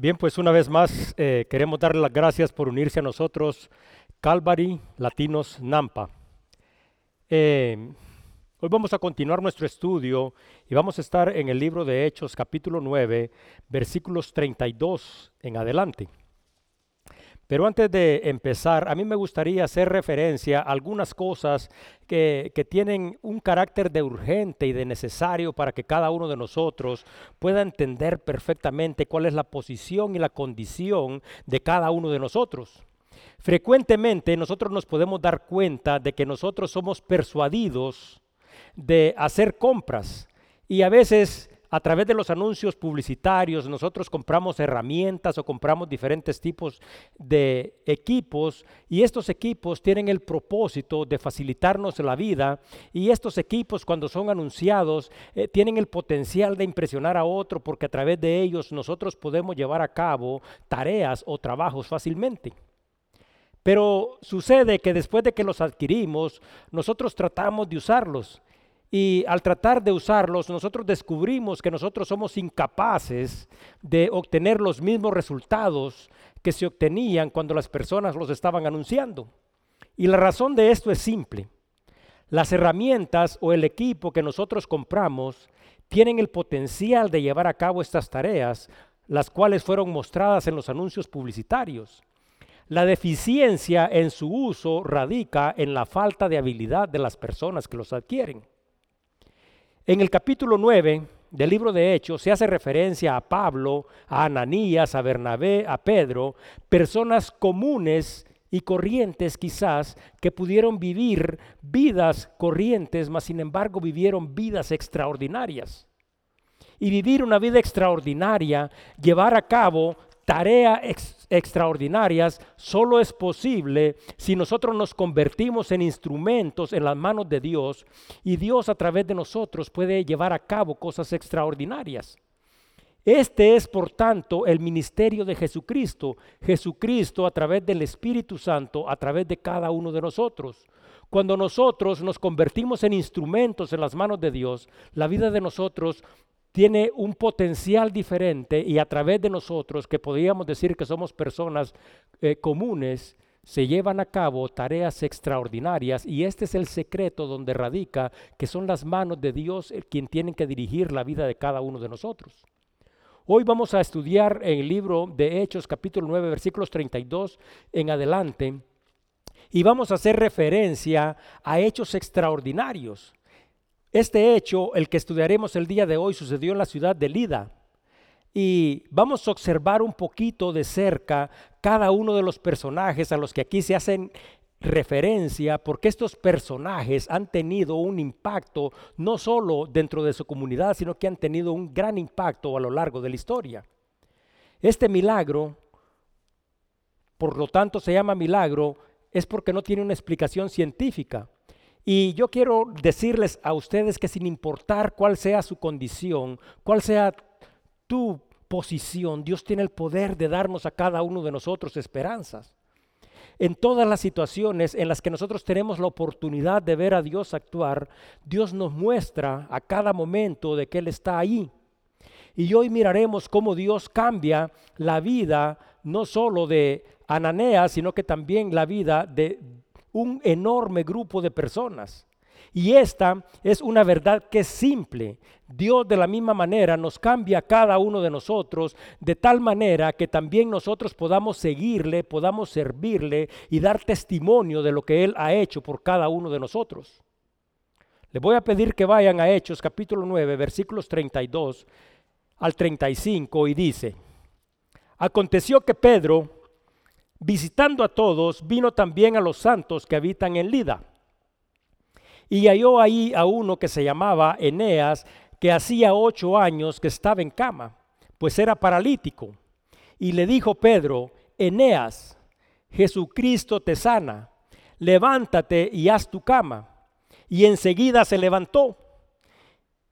Bien, pues una vez más eh, queremos darle las gracias por unirse a nosotros, Calvary Latinos Nampa. Eh, hoy vamos a continuar nuestro estudio y vamos a estar en el libro de Hechos capítulo 9, versículos 32 en adelante. Pero antes de empezar, a mí me gustaría hacer referencia a algunas cosas que, tienen un carácter de urgente y de necesario para que cada uno de nosotros pueda entender perfectamente cuál es la posición y la condición de cada uno de nosotros. Frecuentemente nosotros nos podemos dar cuenta de que nosotros somos persuadidos de hacer compras y a veces a través de los anuncios publicitarios nosotros compramos herramientas o compramos diferentes tipos de equipos y estos equipos tienen el propósito de facilitarnos la vida y estos equipos cuando son anunciados eh, tienen el potencial de impresionar a otro porque a través de ellos nosotros podemos llevar a cabo tareas o trabajos fácilmente. Pero sucede que después de que los adquirimos, nosotros tratamos de usarlos y al tratar de usarlos, nosotros descubrimos que nosotros somos incapaces de obtener los mismos resultados que se obtenían cuando las personas los estaban anunciando. Y la razón de esto es simple. Las herramientas o el equipo que nosotros compramos tienen el potencial de llevar a cabo estas tareas, las cuales fueron mostradas en los anuncios publicitarios. La deficiencia en su uso radica en la falta de habilidad de las personas que los adquieren. En el capítulo 9 del libro de Hechos se hace referencia a Pablo, a Ananías, a Bernabé, a Pedro, personas comunes y corrientes quizás que pudieron vivir vidas corrientes, mas sin embargo vivieron vidas extraordinarias. Y vivir una vida extraordinaria, llevar a cabo tareas extraordinarias solo es posible si nosotros nos convertimos en instrumentos en las manos de Dios y Dios a través de nosotros puede llevar a cabo cosas extraordinarias. Este es, por tanto, el ministerio de Jesucristo. Jesucristo a través del Espíritu Santo, a través de cada uno de nosotros. Cuando nosotros nos convertimos en instrumentos en las manos de Dios, la vida de nosotros tiene un potencial diferente y a través de nosotros, que podríamos decir que somos personas eh, comunes, se llevan a cabo tareas extraordinarias y este es el secreto donde radica que son las manos de Dios quien tienen que dirigir la vida de cada uno de nosotros. Hoy vamos a estudiar en el libro de Hechos capítulo 9 versículos 32 en adelante y vamos a hacer referencia a hechos extraordinarios. Este hecho, el que estudiaremos el día de hoy, sucedió en la ciudad de Lida. Y vamos a observar un poquito de cerca cada uno de los personajes a los que aquí se hacen referencia, porque estos personajes han tenido un impacto no solo dentro de su comunidad, sino que han tenido un gran impacto a lo largo de la historia. Este milagro, por lo tanto se llama milagro, es porque no tiene una explicación científica. Y yo quiero decirles a ustedes que sin importar cuál sea su condición, cuál sea tu posición, Dios tiene el poder de darnos a cada uno de nosotros esperanzas. En todas las situaciones en las que nosotros tenemos la oportunidad de ver a Dios actuar, Dios nos muestra a cada momento de que Él está ahí. Y hoy miraremos cómo Dios cambia la vida no solo de Ananeas, sino que también la vida de un enorme grupo de personas. Y esta es una verdad que es simple. Dios de la misma manera nos cambia a cada uno de nosotros de tal manera que también nosotros podamos seguirle, podamos servirle y dar testimonio de lo que Él ha hecho por cada uno de nosotros. Les voy a pedir que vayan a Hechos capítulo 9 versículos 32 al 35 y dice, aconteció que Pedro visitando a todos, vino también a los santos que habitan en Lida. Y halló ahí a uno que se llamaba Eneas, que hacía ocho años que estaba en cama, pues era paralítico. Y le dijo Pedro, Eneas, Jesucristo te sana, levántate y haz tu cama. Y enseguida se levantó.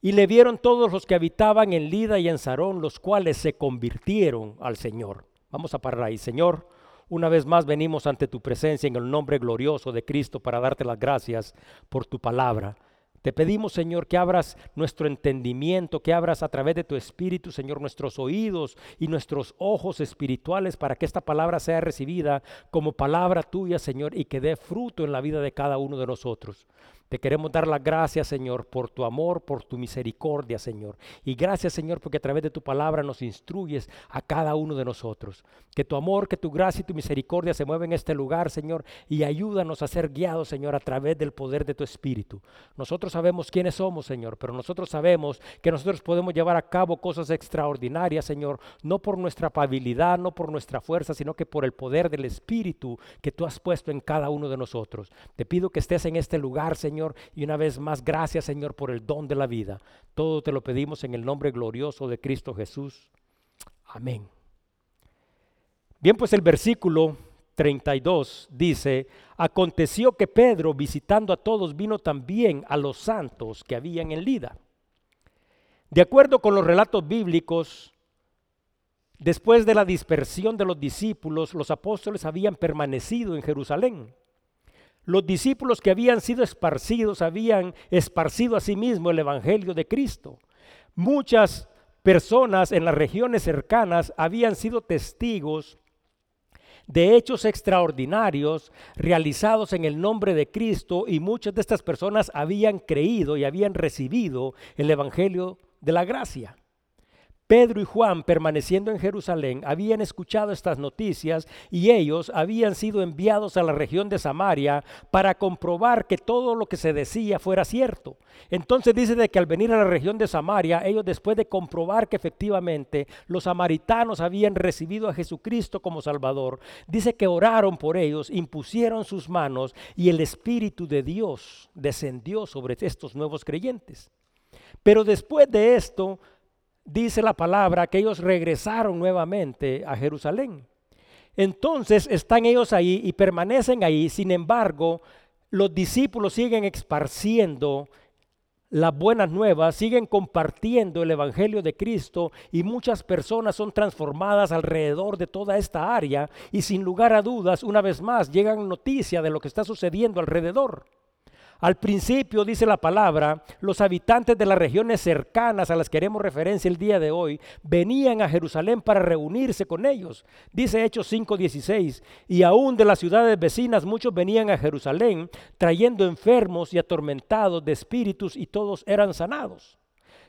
Y le vieron todos los que habitaban en Lida y en Sarón, los cuales se convirtieron al Señor. Vamos a parar ahí, Señor. Una vez más venimos ante tu presencia en el nombre glorioso de Cristo para darte las gracias por tu palabra. Te pedimos, Señor, que abras nuestro entendimiento, que abras a través de tu Espíritu, Señor, nuestros oídos y nuestros ojos espirituales para que esta palabra sea recibida como palabra tuya, Señor, y que dé fruto en la vida de cada uno de nosotros. Te queremos dar las gracias, Señor, por tu amor, por tu misericordia, Señor. Y gracias, Señor, porque a través de tu palabra nos instruyes a cada uno de nosotros. Que tu amor, que tu gracia y tu misericordia se muevan en este lugar, Señor, y ayúdanos a ser guiados, Señor, a través del poder de tu Espíritu. Nosotros sabemos quiénes somos, Señor, pero nosotros sabemos que nosotros podemos llevar a cabo cosas extraordinarias, Señor, no por nuestra habilidad, no por nuestra fuerza, sino que por el poder del Espíritu que tú has puesto en cada uno de nosotros. Te pido que estés en este lugar, Señor Señor. Y una vez más, gracias, Señor, por el don de la vida. Todo te lo pedimos en el nombre glorioso de Cristo Jesús. Amén. Bien, pues el versículo 32 dice, aconteció que Pedro, visitando a todos, vino también a los santos que habían en Lida. De acuerdo con los relatos bíblicos, después de la dispersión de los discípulos, los apóstoles habían permanecido en Jerusalén los discípulos que habían sido esparcidos habían esparcido a sí mismo el Evangelio de Cristo. Muchas personas en las regiones cercanas habían sido testigos de hechos extraordinarios realizados en el nombre de Cristo y muchas de estas personas habían creído y habían recibido el Evangelio de la gracia. Pedro y Juan, permaneciendo en Jerusalén, habían escuchado estas noticias y ellos habían sido enviados a la región de Samaria para comprobar que todo lo que se decía fuera cierto. Entonces dice de que al venir a la región de Samaria, ellos después de comprobar que efectivamente los samaritanos habían recibido a Jesucristo como Salvador, dice que oraron por ellos, impusieron sus manos y el Espíritu de Dios descendió sobre estos nuevos creyentes. Pero después de esto, dice la palabra que ellos regresaron nuevamente a Jerusalén. Entonces están ellos ahí y permanecen ahí. Sin embargo, los discípulos siguen esparciendo las buenas nuevas, siguen compartiendo el Evangelio de Cristo y muchas personas son transformadas alrededor de toda esta área y sin lugar a dudas, una vez más, llegan noticias de lo que está sucediendo alrededor. Al principio, dice la palabra, los habitantes de las regiones cercanas a las que haremos referencia el día de hoy, venían a Jerusalén para reunirse con ellos. Dice Hechos 5:16, y aún de las ciudades vecinas muchos venían a Jerusalén trayendo enfermos y atormentados de espíritus y todos eran sanados.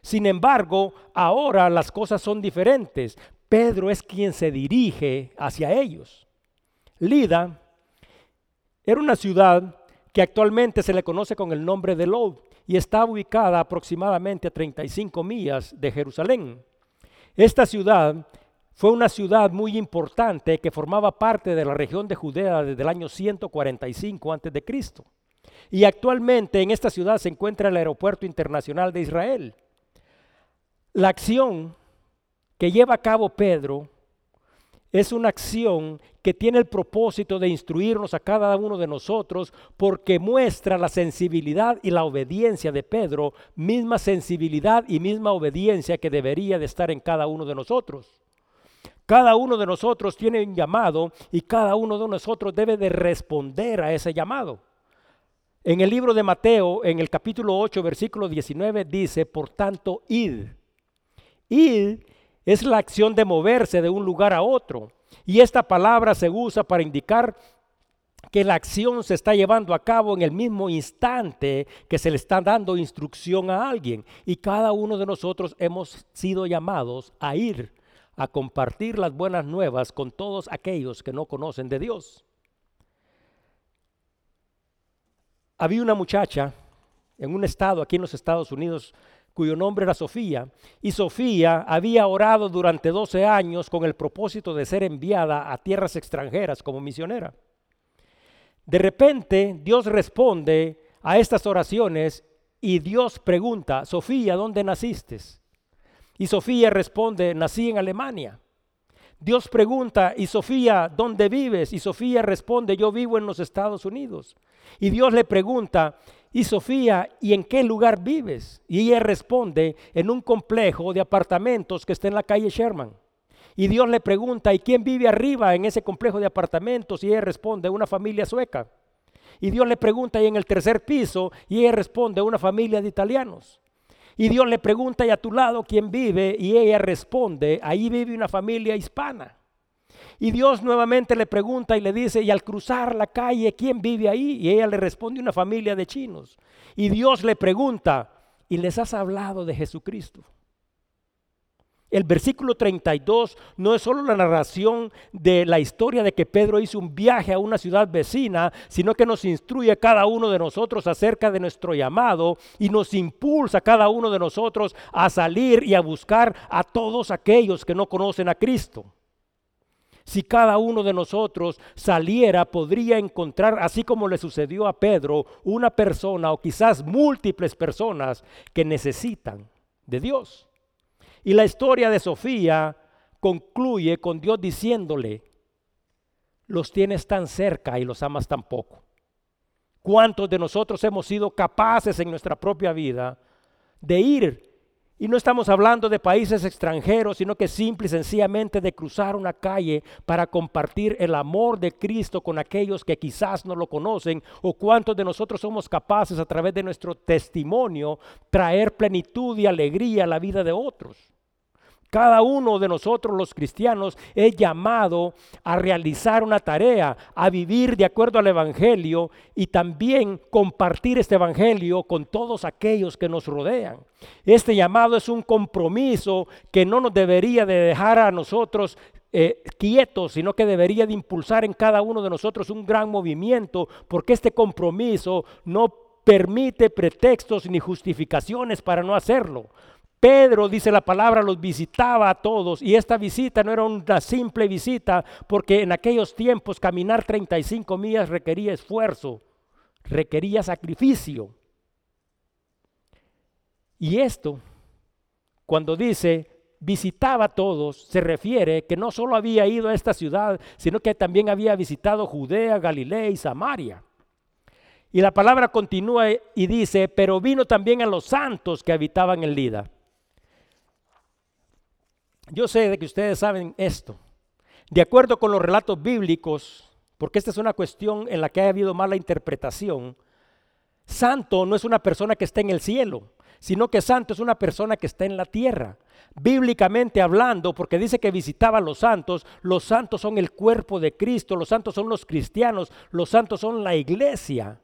Sin embargo, ahora las cosas son diferentes. Pedro es quien se dirige hacia ellos. Lida era una ciudad que actualmente se le conoce con el nombre de Lod y está ubicada aproximadamente a 35 millas de Jerusalén. Esta ciudad fue una ciudad muy importante que formaba parte de la región de Judea desde el año 145 a.C. Y actualmente en esta ciudad se encuentra el Aeropuerto Internacional de Israel. La acción que lleva a cabo Pedro es una acción que tiene el propósito de instruirnos a cada uno de nosotros porque muestra la sensibilidad y la obediencia de Pedro, misma sensibilidad y misma obediencia que debería de estar en cada uno de nosotros. Cada uno de nosotros tiene un llamado y cada uno de nosotros debe de responder a ese llamado. En el libro de Mateo, en el capítulo 8, versículo 19, dice, por tanto, id. Id es la acción de moverse de un lugar a otro. Y esta palabra se usa para indicar que la acción se está llevando a cabo en el mismo instante que se le está dando instrucción a alguien. Y cada uno de nosotros hemos sido llamados a ir a compartir las buenas nuevas con todos aquellos que no conocen de Dios. Había una muchacha en un estado aquí en los Estados Unidos cuyo nombre era Sofía, y Sofía había orado durante 12 años con el propósito de ser enviada a tierras extranjeras como misionera. De repente Dios responde a estas oraciones y Dios pregunta, Sofía, ¿dónde naciste? Y Sofía responde, nací en Alemania. Dios pregunta, ¿y Sofía, dónde vives? Y Sofía responde, yo vivo en los Estados Unidos. Y Dios le pregunta, y Sofía, ¿y en qué lugar vives? Y ella responde, en un complejo de apartamentos que está en la calle Sherman. Y Dios le pregunta, ¿y quién vive arriba en ese complejo de apartamentos? Y ella responde, una familia sueca. Y Dios le pregunta ahí en el tercer piso y ella responde, una familia de italianos. Y Dios le pregunta y a tu lado quién vive y ella responde, ahí vive una familia hispana. Y Dios nuevamente le pregunta y le dice, y al cruzar la calle, ¿quién vive ahí? Y ella le responde, una familia de chinos. Y Dios le pregunta, ¿y les has hablado de Jesucristo? El versículo 32 no es solo la narración de la historia de que Pedro hizo un viaje a una ciudad vecina, sino que nos instruye a cada uno de nosotros acerca de nuestro llamado y nos impulsa a cada uno de nosotros a salir y a buscar a todos aquellos que no conocen a Cristo. Si cada uno de nosotros saliera, podría encontrar, así como le sucedió a Pedro, una persona o quizás múltiples personas que necesitan de Dios. Y la historia de Sofía concluye con Dios diciéndole, los tienes tan cerca y los amas tan poco. ¿Cuántos de nosotros hemos sido capaces en nuestra propia vida de ir? Y no estamos hablando de países extranjeros, sino que simple y sencillamente de cruzar una calle para compartir el amor de Cristo con aquellos que quizás no lo conocen. O cuántos de nosotros somos capaces a través de nuestro testimonio traer plenitud y alegría a la vida de otros. Cada uno de nosotros los cristianos es llamado a realizar una tarea, a vivir de acuerdo al Evangelio y también compartir este Evangelio con todos aquellos que nos rodean. Este llamado es un compromiso que no nos debería de dejar a nosotros eh, quietos, sino que debería de impulsar en cada uno de nosotros un gran movimiento, porque este compromiso no permite pretextos ni justificaciones para no hacerlo. Pedro, dice la palabra, los visitaba a todos y esta visita no era una simple visita porque en aquellos tiempos caminar 35 millas requería esfuerzo, requería sacrificio. Y esto, cuando dice visitaba a todos, se refiere que no solo había ido a esta ciudad, sino que también había visitado Judea, Galilea y Samaria. Y la palabra continúa y dice, pero vino también a los santos que habitaban en Lida. Yo sé de que ustedes saben esto. De acuerdo con los relatos bíblicos, porque esta es una cuestión en la que ha habido mala interpretación, santo no es una persona que está en el cielo, sino que santo es una persona que está en la tierra. Bíblicamente hablando, porque dice que visitaba a los santos, los santos son el cuerpo de Cristo, los santos son los cristianos, los santos son la iglesia.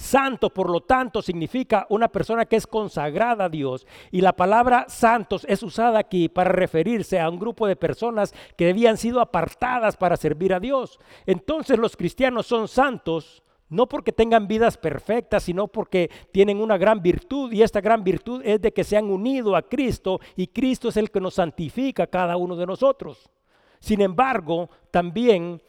Santo, por lo tanto, significa una persona que es consagrada a Dios. Y la palabra santos es usada aquí para referirse a un grupo de personas que habían sido apartadas para servir a Dios. Entonces los cristianos son santos no porque tengan vidas perfectas, sino porque tienen una gran virtud y esta gran virtud es de que se han unido a Cristo y Cristo es el que nos santifica cada uno de nosotros. Sin embargo, también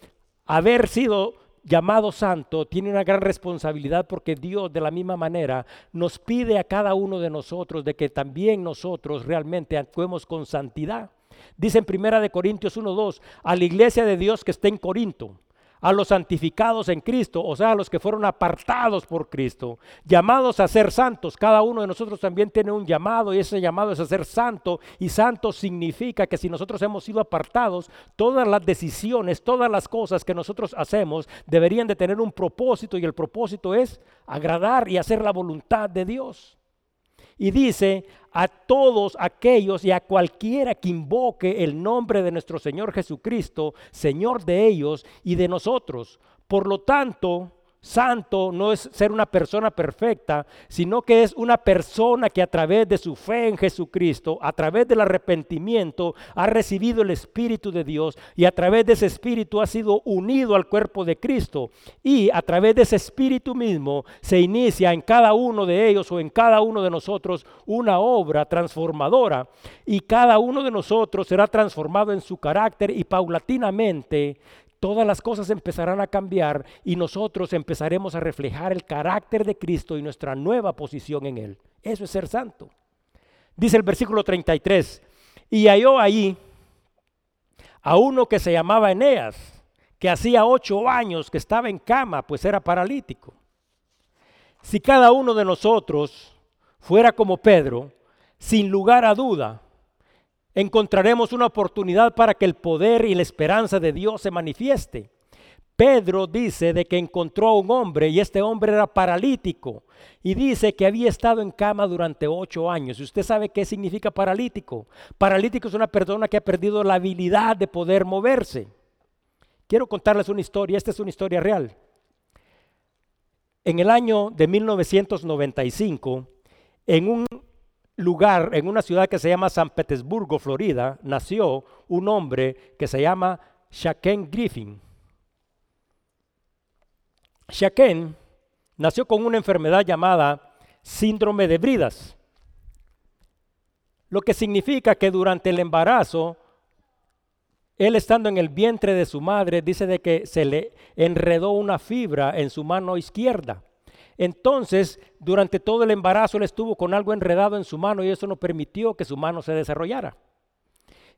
haber sido llamado santo tiene una gran responsabilidad porque Dios de la misma manera nos pide a cada uno de nosotros de que también nosotros realmente actuemos con santidad. Dice en Primera de Corintios 1:2 a la iglesia de Dios que está en Corinto a los santificados en Cristo, o sea, a los que fueron apartados por Cristo, llamados a ser santos. Cada uno de nosotros también tiene un llamado y ese llamado es a ser santo. Y santo significa que si nosotros hemos sido apartados, todas las decisiones, todas las cosas que nosotros hacemos deberían de tener un propósito y el propósito es agradar y hacer la voluntad de Dios. Y dice, a todos aquellos y a cualquiera que invoque el nombre de nuestro Señor Jesucristo, Señor de ellos y de nosotros. Por lo tanto, Santo no es ser una persona perfecta, sino que es una persona que a través de su fe en Jesucristo, a través del arrepentimiento, ha recibido el Espíritu de Dios y a través de ese Espíritu ha sido unido al cuerpo de Cristo. Y a través de ese Espíritu mismo se inicia en cada uno de ellos o en cada uno de nosotros una obra transformadora. Y cada uno de nosotros será transformado en su carácter y paulatinamente todas las cosas empezarán a cambiar y nosotros empezaremos a reflejar el carácter de Cristo y nuestra nueva posición en Él. Eso es ser santo. Dice el versículo 33, y halló ahí a uno que se llamaba Eneas, que hacía ocho años que estaba en cama, pues era paralítico. Si cada uno de nosotros fuera como Pedro, sin lugar a duda, encontraremos una oportunidad para que el poder y la esperanza de Dios se manifieste. Pedro dice de que encontró a un hombre y este hombre era paralítico y dice que había estado en cama durante ocho años. ¿Y usted sabe qué significa paralítico? Paralítico es una persona que ha perdido la habilidad de poder moverse. Quiero contarles una historia, esta es una historia real. En el año de 1995, en un lugar, en una ciudad que se llama San Petersburgo, Florida, nació un hombre que se llama Shaquem Griffin. Shaquem nació con una enfermedad llamada síndrome de Bridas, lo que significa que durante el embarazo, él estando en el vientre de su madre, dice de que se le enredó una fibra en su mano izquierda. Entonces, durante todo el embarazo, él estuvo con algo enredado en su mano y eso no permitió que su mano se desarrollara.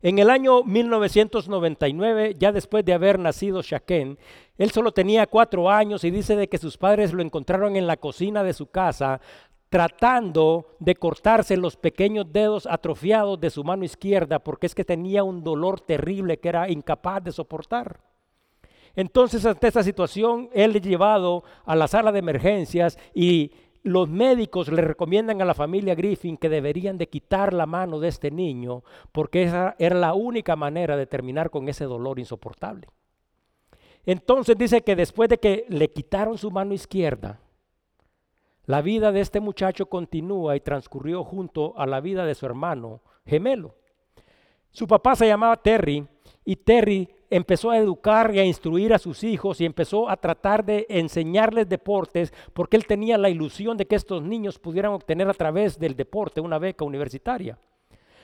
En el año 1999, ya después de haber nacido Shaken, él solo tenía cuatro años y dice de que sus padres lo encontraron en la cocina de su casa tratando de cortarse los pequeños dedos atrofiados de su mano izquierda porque es que tenía un dolor terrible que era incapaz de soportar. Entonces, ante esta situación, él es llevado a la sala de emergencias y los médicos le recomiendan a la familia Griffin que deberían de quitar la mano de este niño porque esa era la única manera de terminar con ese dolor insoportable. Entonces dice que después de que le quitaron su mano izquierda, la vida de este muchacho continúa y transcurrió junto a la vida de su hermano gemelo. Su papá se llamaba Terry y Terry empezó a educar y a instruir a sus hijos y empezó a tratar de enseñarles deportes porque él tenía la ilusión de que estos niños pudieran obtener a través del deporte una beca universitaria.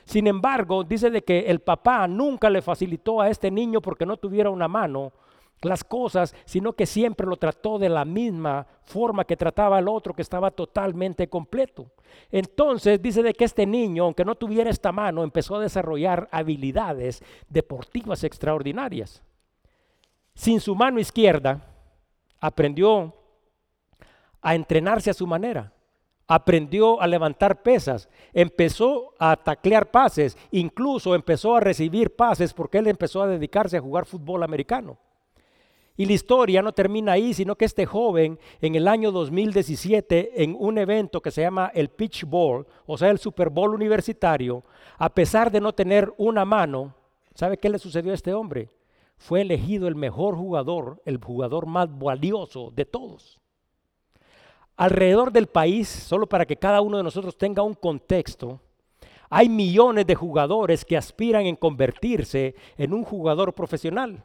Sin embargo, dice de que el papá nunca le facilitó a este niño porque no tuviera una mano las cosas, sino que siempre lo trató de la misma forma que trataba al otro que estaba totalmente completo. Entonces dice de que este niño, aunque no tuviera esta mano, empezó a desarrollar habilidades deportivas extraordinarias. Sin su mano izquierda, aprendió a entrenarse a su manera. Aprendió a levantar pesas, empezó a taclear pases, incluso empezó a recibir pases porque él empezó a dedicarse a jugar fútbol americano. Y la historia no termina ahí, sino que este joven en el año 2017, en un evento que se llama el Pitch Bowl, o sea, el Super Bowl universitario, a pesar de no tener una mano, ¿sabe qué le sucedió a este hombre? Fue elegido el mejor jugador, el jugador más valioso de todos. Alrededor del país, solo para que cada uno de nosotros tenga un contexto, hay millones de jugadores que aspiran en convertirse en un jugador profesional.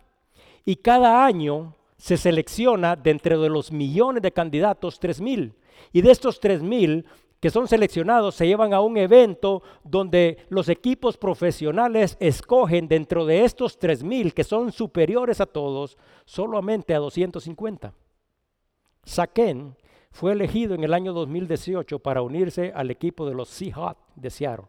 Y cada año se selecciona dentro de los millones de candidatos 3.000. Y de estos 3.000 que son seleccionados se llevan a un evento donde los equipos profesionales escogen dentro de estos 3.000 que son superiores a todos, solamente a 250. Saken fue elegido en el año 2018 para unirse al equipo de los Seahawks de Seattle.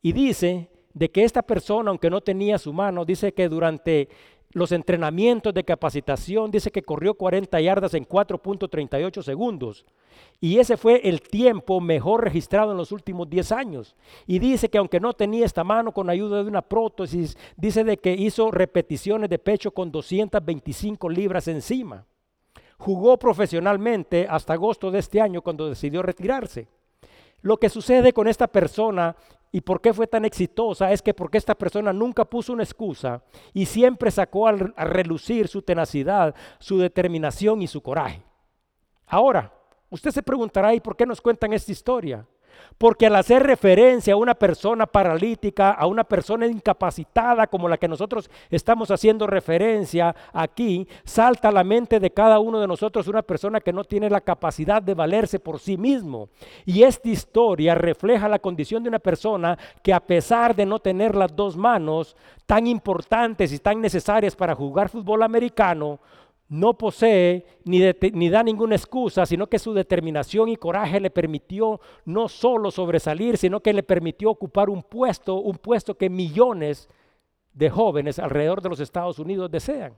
Y dice de que esta persona, aunque no tenía su mano, dice que durante los entrenamientos de capacitación, dice que corrió 40 yardas en 4.38 segundos. Y ese fue el tiempo mejor registrado en los últimos 10 años. Y dice que aunque no tenía esta mano con ayuda de una prótesis, dice de que hizo repeticiones de pecho con 225 libras encima. Jugó profesionalmente hasta agosto de este año cuando decidió retirarse. Lo que sucede con esta persona y por qué fue tan exitosa es que porque esta persona nunca puso una excusa y siempre sacó a relucir su tenacidad, su determinación y su coraje. Ahora, usted se preguntará, ¿y por qué nos cuentan esta historia? Porque al hacer referencia a una persona paralítica, a una persona incapacitada como la que nosotros estamos haciendo referencia aquí, salta a la mente de cada uno de nosotros una persona que no tiene la capacidad de valerse por sí mismo. Y esta historia refleja la condición de una persona que a pesar de no tener las dos manos tan importantes y tan necesarias para jugar fútbol americano, no posee ni, ni, da ninguna excusa, sino que su determinación y coraje le permitió no solo sobresalir, sino que le permitió ocupar un puesto, un puesto que millones de jóvenes alrededor de los Estados Unidos desean.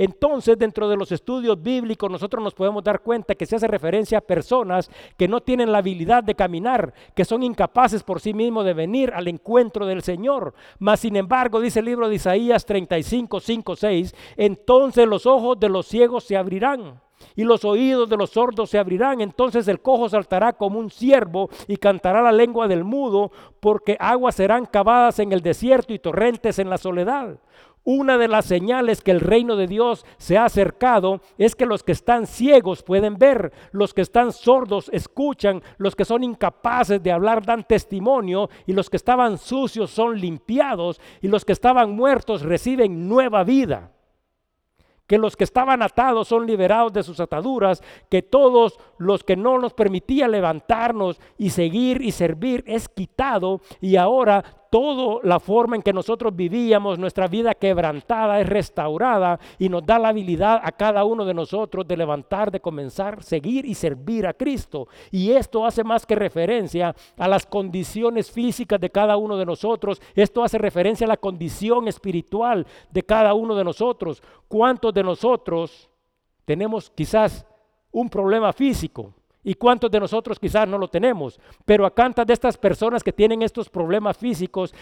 Entonces, dentro de los estudios bíblicos, nosotros nos podemos dar cuenta que se hace referencia a personas que no tienen la habilidad de caminar, que son incapaces por sí mismos de venir al encuentro del Señor. Mas, sin embargo, dice el libro de Isaías 35, 5, 6, entonces los ojos de los ciegos se abrirán y los oídos de los sordos se abrirán. Entonces el cojo saltará como un ciervo y cantará la lengua del mudo, porque aguas serán cavadas en el desierto y torrentes en la soledad. Una de las señales que el reino de Dios se ha acercado es que los que están ciegos pueden ver, los que están sordos escuchan, los que son incapaces de hablar dan testimonio y los que estaban sucios son limpiados y los que estaban muertos reciben nueva vida. Que los que estaban atados son liberados de sus ataduras, que todos los que no nos permitía levantarnos y seguir y servir es quitado y ahora toda la forma en que nosotros vivíamos, nuestra vida quebrantada es restaurada y nos da la habilidad a cada uno de nosotros de levantar, de comenzar, seguir y servir a Cristo. Y esto hace más que referencia a las condiciones físicas de cada uno de nosotros, esto hace referencia a la condición espiritual de cada uno de nosotros. ¿Cuántos de nosotros tenemos quizás un problema físico? ¿Y cuántos de nosotros quizás no lo tenemos? Pero a tantas de estas personas que tienen estos problemas físicos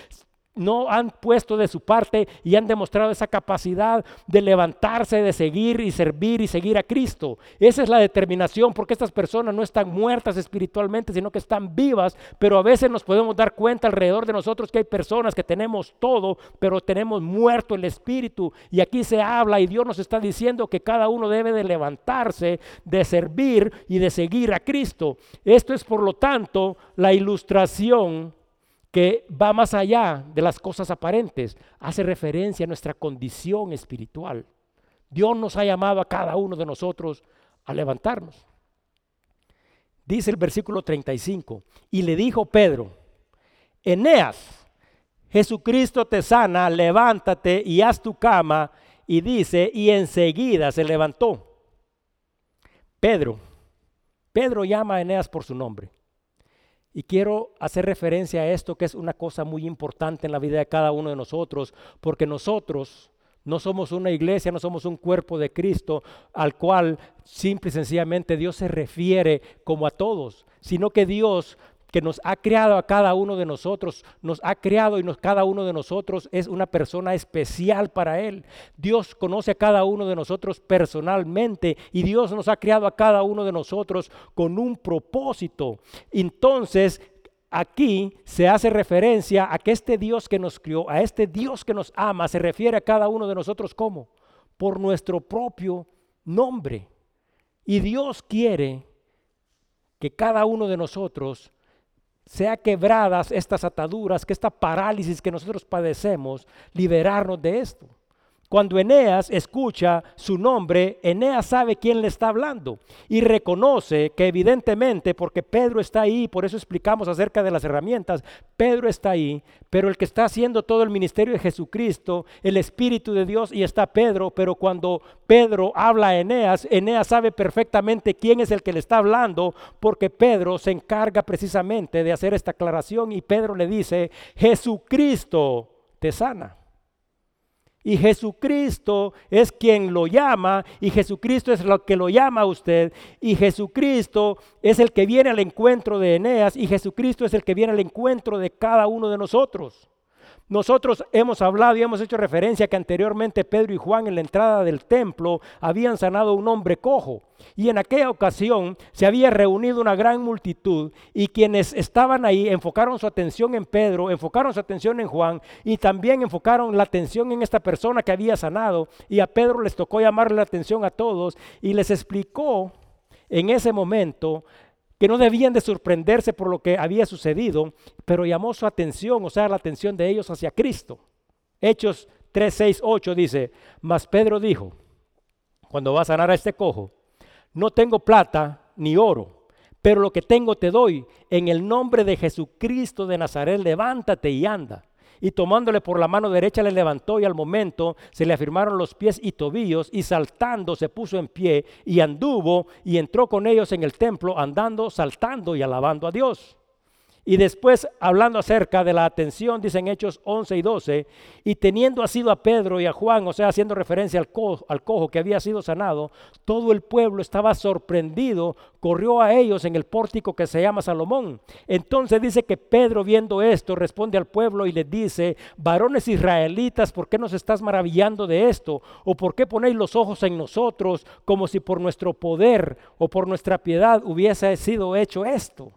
no han puesto de su parte y han demostrado esa capacidad de levantarse, de seguir y servir y seguir a Cristo. Esa es la determinación porque estas personas no están muertas espiritualmente, sino que están vivas, pero a veces nos podemos dar cuenta alrededor de nosotros que hay personas que tenemos todo, pero tenemos muerto el espíritu. Y aquí se habla y Dios nos está diciendo que cada uno debe de levantarse, de servir y de seguir a Cristo. Esto es por lo tanto la ilustración que va más allá de las cosas aparentes, hace referencia a nuestra condición espiritual. Dios nos ha llamado a cada uno de nosotros a levantarnos. Dice el versículo 35, y le dijo Pedro, Eneas, Jesucristo te sana, levántate y haz tu cama. Y dice, y enseguida se levantó. Pedro, Pedro llama a Eneas por su nombre. Y quiero hacer referencia a esto que es una cosa muy importante en la vida de cada uno de nosotros, porque nosotros no somos una iglesia, no somos un cuerpo de Cristo al cual simple y sencillamente Dios se refiere como a todos, sino que Dios que nos ha creado a cada uno de nosotros, nos ha creado y nos, cada uno de nosotros es una persona especial para Él. Dios conoce a cada uno de nosotros personalmente y Dios nos ha creado a cada uno de nosotros con un propósito. Entonces, aquí se hace referencia a que este Dios que nos crió, a este Dios que nos ama, se refiere a cada uno de nosotros como por nuestro propio nombre. Y Dios quiere que cada uno de nosotros sea quebradas estas ataduras, que esta parálisis que nosotros padecemos, liberarnos de esto. Cuando Eneas escucha su nombre, Eneas sabe quién le está hablando y reconoce que evidentemente, porque Pedro está ahí, por eso explicamos acerca de las herramientas, Pedro está ahí, pero el que está haciendo todo el ministerio de Jesucristo, el Espíritu de Dios y está Pedro, pero cuando Pedro habla a Eneas, Eneas sabe perfectamente quién es el que le está hablando, porque Pedro se encarga precisamente de hacer esta aclaración y Pedro le dice, Jesucristo te sana. Y Jesucristo es quien lo llama y Jesucristo es lo que lo llama a usted. Y Jesucristo es el que viene al encuentro de Eneas y Jesucristo es el que viene al encuentro de cada uno de nosotros. Nosotros hemos hablado y hemos hecho referencia que anteriormente Pedro y Juan en la entrada del templo habían sanado a un hombre cojo. Y en aquella ocasión se había reunido una gran multitud y quienes estaban ahí enfocaron su atención en Pedro, enfocaron su atención en Juan y también enfocaron la atención en esta persona que había sanado. Y a Pedro les tocó llamarle la atención a todos y les explicó en ese momento que no debían de sorprenderse por lo que había sucedido, pero llamó su atención, o sea, la atención de ellos hacia Cristo. Hechos 3, 6, 8 dice, mas Pedro dijo, cuando va a sanar a este cojo, no tengo plata ni oro, pero lo que tengo te doy, en el nombre de Jesucristo de Nazaret, levántate y anda y tomándole por la mano derecha le levantó y al momento se le afirmaron los pies y tobillos y saltando se puso en pie y anduvo y entró con ellos en el templo andando, saltando y alabando a Dios. Y después, hablando acerca de la atención, dicen Hechos 11 y 12, y teniendo asido a Pedro y a Juan, o sea, haciendo referencia al cojo, que había sido sanado, todo el pueblo estaba sorprendido, corrió a ellos en el pórtico que se llama Salomón. Entonces dice que Pedro, viendo esto, responde al pueblo y les dice, varones israelitas, ¿por qué nos estás maravillando de esto? ¿O por qué ponéis los ojos en nosotros como si por nuestro poder o por nuestra piedad hubiese sido hecho esto?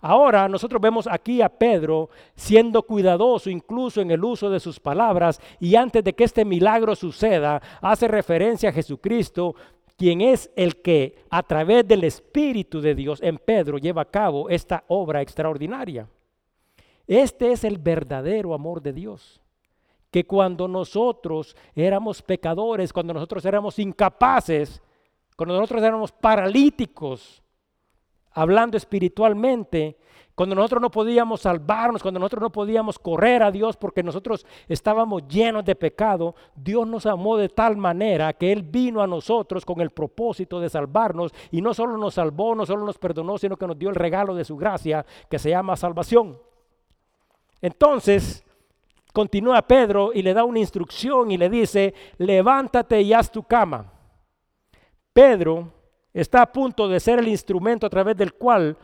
Ahora nosotros vemos aquí a Pedro siendo cuidadoso incluso en el uso de sus palabras y antes de que este milagro suceda, hace referencia a Jesucristo, quien es el que a través del Espíritu de Dios en Pedro lleva a cabo esta obra extraordinaria. Este es el verdadero amor de Dios. Que cuando nosotros éramos pecadores, cuando nosotros éramos incapaces, cuando nosotros éramos paralíticos, hablando espiritualmente, cuando nosotros no podíamos salvarnos, cuando nosotros no podíamos correr a Dios porque nosotros estábamos llenos de pecado, Dios nos amó de tal manera que Él vino a nosotros con el propósito de salvarnos y no solo nos salvó, no solo nos perdonó, sino que nos dio el regalo de su gracia que se llama salvación. Entonces, continúa Pedro y le da una instrucción y le dice, levántate y haz tu cama. Pedro está a punto de ser el instrumento a través del cual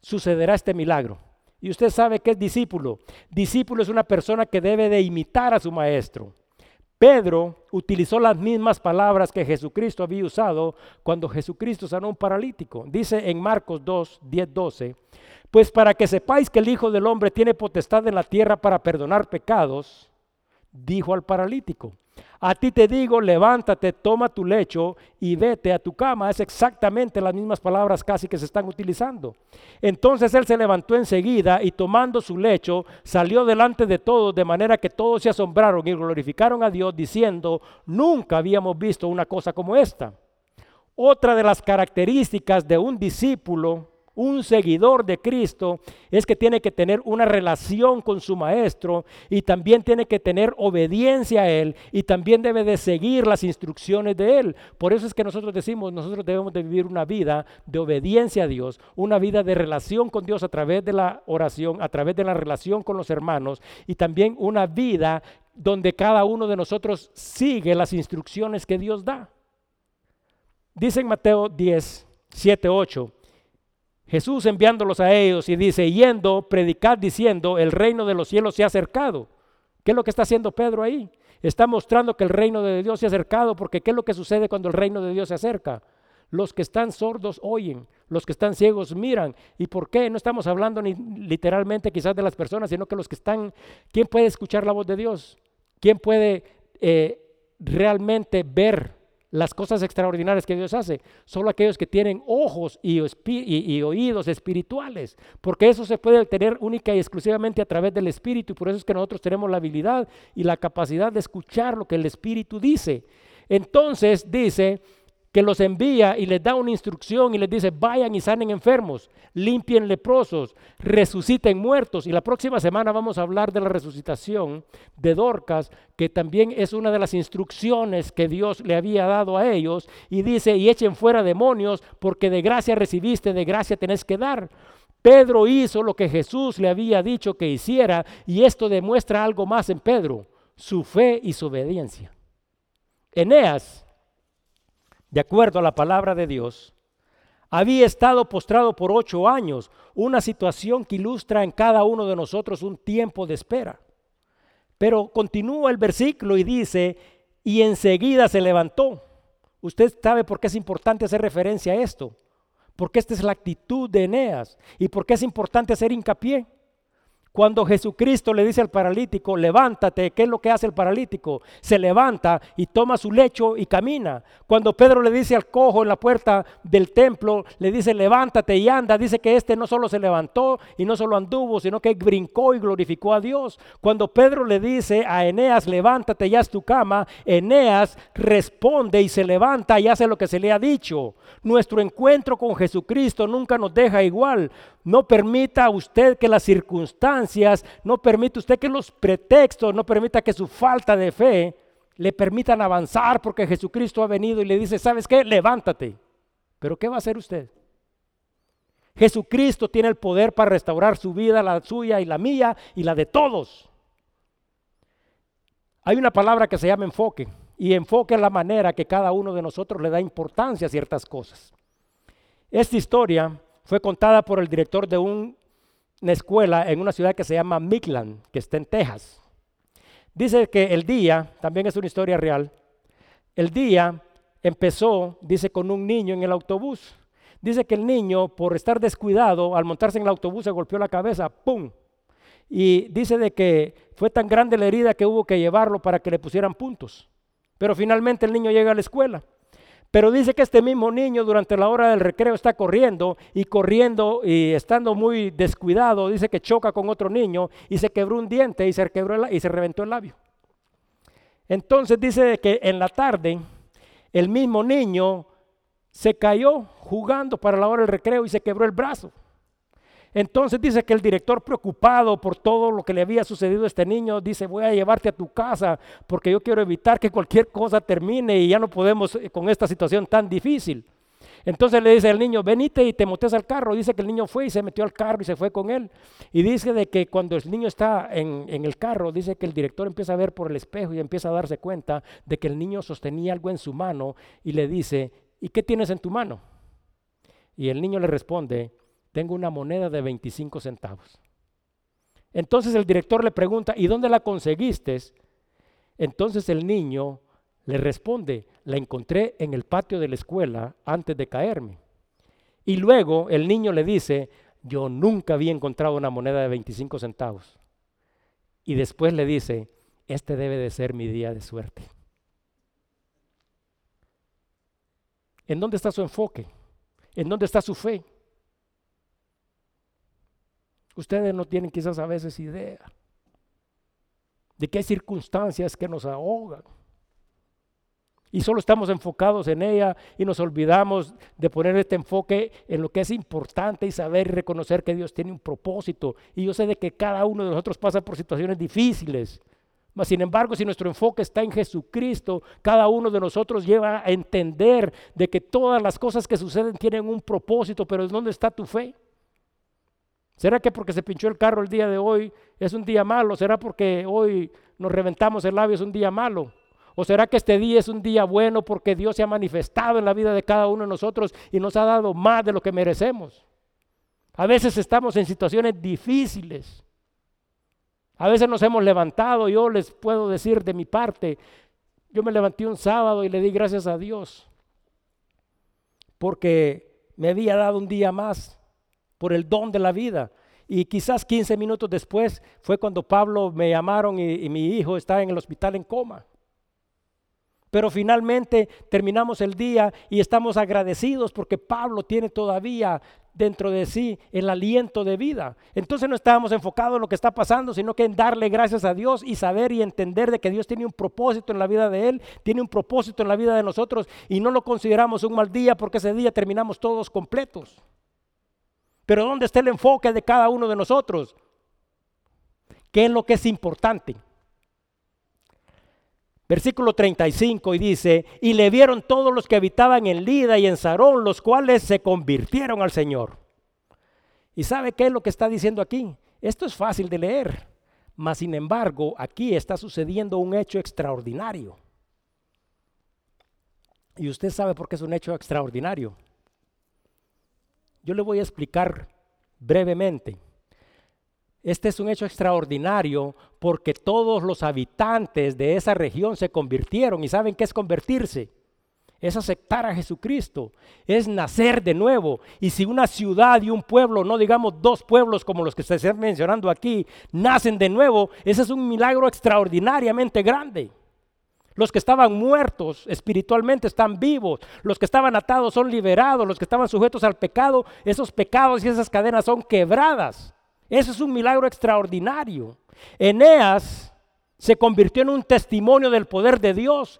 sucederá este milagro. Y usted sabe que es discípulo. Discípulo es una persona que debe de imitar a su maestro. Pedro utilizó las mismas palabras que Jesucristo había usado cuando Jesucristo sanó a un paralítico. Dice en Marcos 2, 10, 12, pues para que sepáis que el Hijo del Hombre tiene potestad en la tierra para perdonar pecados, dijo al paralítico, a ti te digo, levántate, toma tu lecho y vete a tu cama. Es exactamente las mismas palabras casi que se están utilizando. Entonces él se levantó enseguida y tomando su lecho salió delante de todos, de manera que todos se asombraron y glorificaron a Dios diciendo, nunca habíamos visto una cosa como esta. Otra de las características de un discípulo un seguidor de Cristo es que tiene que tener una relación con su maestro y también tiene que tener obediencia a él y también debe de seguir las instrucciones de él. Por eso es que nosotros decimos, nosotros debemos de vivir una vida de obediencia a Dios, una vida de relación con Dios a través de la oración, a través de la relación con los hermanos y también una vida donde cada uno de nosotros sigue las instrucciones que Dios da. Dice en Mateo 10, 7, 8. Jesús enviándolos a ellos y dice, yendo, predicad diciendo, el reino de los cielos se ha acercado. ¿Qué es lo que está haciendo Pedro ahí? Está mostrando que el reino de Dios se ha acercado porque ¿qué es lo que sucede cuando el reino de Dios se acerca? Los que están sordos oyen, los que están ciegos miran. ¿Y por qué? No estamos hablando ni literalmente quizás de las personas, sino que los que están, ¿quién puede escuchar la voz de Dios? ¿Quién puede eh, realmente ver las cosas extraordinarias que Dios hace. Solo aquellos que tienen ojos y, oídos espirituales, porque eso se puede tener única y exclusivamente a través del Espíritu, y por eso es que nosotros tenemos la habilidad y la capacidad de escuchar lo que el Espíritu dice. Entonces dice, que los envía y les da una instrucción y les dice, vayan y sanen enfermos, limpien leprosos, resuciten muertos. Y la próxima semana vamos a hablar de la resucitación de Dorcas, que también es una de las instrucciones que Dios le había dado a ellos. Y dice, y echen fuera demonios, porque de gracia recibiste, de gracia tenés que dar. Pedro hizo lo que Jesús le había dicho que hiciera, y esto demuestra algo más en Pedro, su fe y su obediencia. Eneas de acuerdo a la palabra de Dios, había estado postrado por ocho años, una situación que ilustra en cada uno de nosotros un tiempo de espera. Pero continúa el versículo y dice, y enseguida se levantó. Usted sabe por qué es importante hacer referencia a esto, porque esta es la actitud de Eneas y por qué es importante hacer hincapié. Cuando Jesucristo le dice al paralítico, levántate, ¿qué es lo que hace el paralítico? Se levanta y toma su lecho y camina. Cuando Pedro le dice al cojo en la puerta del templo, le dice, levántate y anda, dice que este no solo se levantó y no solo anduvo, sino que brincó y glorificó a Dios. Cuando Pedro le dice a Eneas, levántate y haz tu cama, Eneas responde y se levanta y hace lo que se le ha dicho. Nuestro encuentro con Jesucristo nunca nos deja igual. No permita usted que las circunstancias, no permita usted que los pretextos, no permita que su falta de fe le permitan avanzar porque Jesucristo ha venido y le dice, ¿sabes qué? Levántate. Pero ¿qué va a hacer usted? Jesucristo tiene el poder para restaurar su vida, la suya y la mía y la de todos. Hay una palabra que se llama enfoque y enfoque es la manera que cada uno de nosotros le da importancia a ciertas cosas. Esta historia fue contada por el director de una escuela en una ciudad que se llama Midland, que está en Texas. Dice que el día, también es una historia real, el día empezó, dice, con un niño en el autobús. Dice que el niño, por estar descuidado, al montarse en el autobús se golpeó la cabeza, ¡pum! Y dice de que fue tan grande la herida que hubo que llevarlo para que le pusieran puntos. Pero finalmente el niño llega a la escuela. Pero dice que este mismo niño durante la hora del recreo está corriendo y corriendo y estando muy descuidado, dice que choca con otro niño y se quebró un diente y se, quebró y se reventó el labio. Entonces dice que en la tarde el mismo niño se cayó jugando para la hora del recreo y se quebró el brazo. Entonces dice que el director preocupado por todo lo que le había sucedido a este niño, dice, voy a llevarte a tu casa porque yo quiero evitar que cualquier cosa termine y ya no podemos eh, con esta situación tan difícil. Entonces le dice al niño, venite y te metes al carro. Dice que el niño fue y se metió al carro y se fue con él. Y dice de que cuando el niño está en, en, el carro, dice que el director empieza a ver por el espejo y empieza a darse cuenta de que el niño sostenía algo en su mano y le dice, ¿y qué tienes en tu mano? Y el niño le responde, tengo una moneda de 25 centavos. Entonces el director le pregunta, ¿y dónde la conseguiste? Entonces el niño le responde, la encontré en el patio de la escuela antes de caerme. Y luego el niño le dice, yo nunca había encontrado una moneda de 25 centavos. Y después le dice, este debe de ser mi día de suerte. ¿En dónde está su enfoque? ¿En dónde está su fe? Ustedes no tienen quizás a veces idea de qué circunstancias que nos ahogan. Y solo estamos enfocados en ella y nos olvidamos de poner este enfoque en lo que es importante y saber y reconocer que Dios tiene un propósito. Y yo sé de que cada uno de nosotros pasa por situaciones difíciles. Mas, sin embargo, si nuestro enfoque está en Jesucristo, cada uno de nosotros lleva a entender de que todas las cosas que suceden tienen un propósito, pero ¿dónde está tu fe? ¿Será que porque se pinchó el carro el día de hoy es un día malo? ¿Será porque hoy nos reventamos el labio es un día malo? ¿O será que este día es un día bueno porque Dios se ha manifestado en la vida de cada uno de nosotros y nos ha dado más de lo que merecemos? A veces estamos en situaciones difíciles. A veces nos hemos levantado, yo les puedo decir de mi parte, yo me levanté un sábado y le di gracias a Dios porque me había dado un día más por el don de la vida. Y quizás 15 minutos después fue cuando Pablo me llamaron y, mi hijo está en el hospital en coma. Pero finalmente terminamos el día y estamos agradecidos porque Pablo tiene todavía dentro de sí el aliento de vida. Entonces no estábamos enfocados en lo que está pasando, sino que en darle gracias a Dios y saber y entender de que Dios tiene un propósito en la vida de Él, tiene un propósito en la vida de nosotros y no lo consideramos un mal día porque ese día terminamos todos completos. Pero ¿dónde está el enfoque de cada uno de nosotros? ¿Qué es lo que es importante? Versículo 35 y dice, y le vieron todos los que habitaban en Lida y en Sarón, los cuales se convirtieron al Señor. ¿Y sabe qué es lo que está diciendo aquí? Esto es fácil de leer, mas sin embargo aquí está sucediendo un hecho extraordinario. Y usted sabe por qué es un hecho extraordinario. Yo le voy a explicar brevemente. Este es un hecho extraordinario porque todos los habitantes de esa región se convirtieron. ¿Y saben qué es convertirse? Es aceptar a Jesucristo, es nacer de nuevo. Y si una ciudad y un pueblo, no digamos dos pueblos como los que se están mencionando aquí, nacen de nuevo, ese es un milagro extraordinariamente grande. Los que estaban muertos espiritualmente están vivos. Los que estaban atados son liberados. Los que estaban sujetos al pecado, esos pecados y esas cadenas son quebradas. Eso es un milagro extraordinario. Eneas se convirtió en un testimonio del poder de Dios.